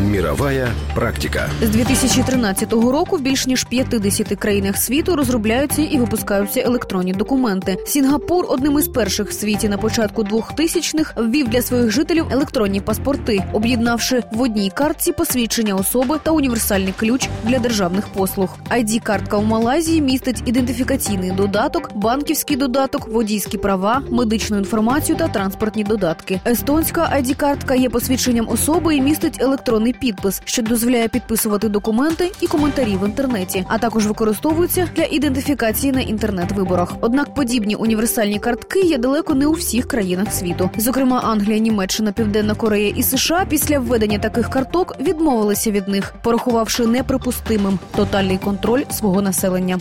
Мировая практика. З 2013 року в більш ніж 50 країнах світу розробляються і випускаються електронні документи. Сінгапур одним із перших в світі на початку 2000-х ввів для своїх жителів електронні паспорти, об'єднавши в одній картці посвідчення особи та універсальний ключ для державних послуг. id картка у Малайзії містить ідентифікаційний додаток, банківський додаток, водійські права, медичну інформацію та транспортні додатки. Естонська id картка є посвідченням особи і містить електронний підпис, що дозволяє підписувати документи і коментарі в інтернеті, а також використовується для ідентифікації на інтернет-виборах. Однак подібні універсальні картки є далеко не у всіх країнах світу. Зокрема, Англія, Німеччина, Південна Корея і США після введення таких карток відмовилися від них, порахувавши неприпустимим тотальний контроль свого населення.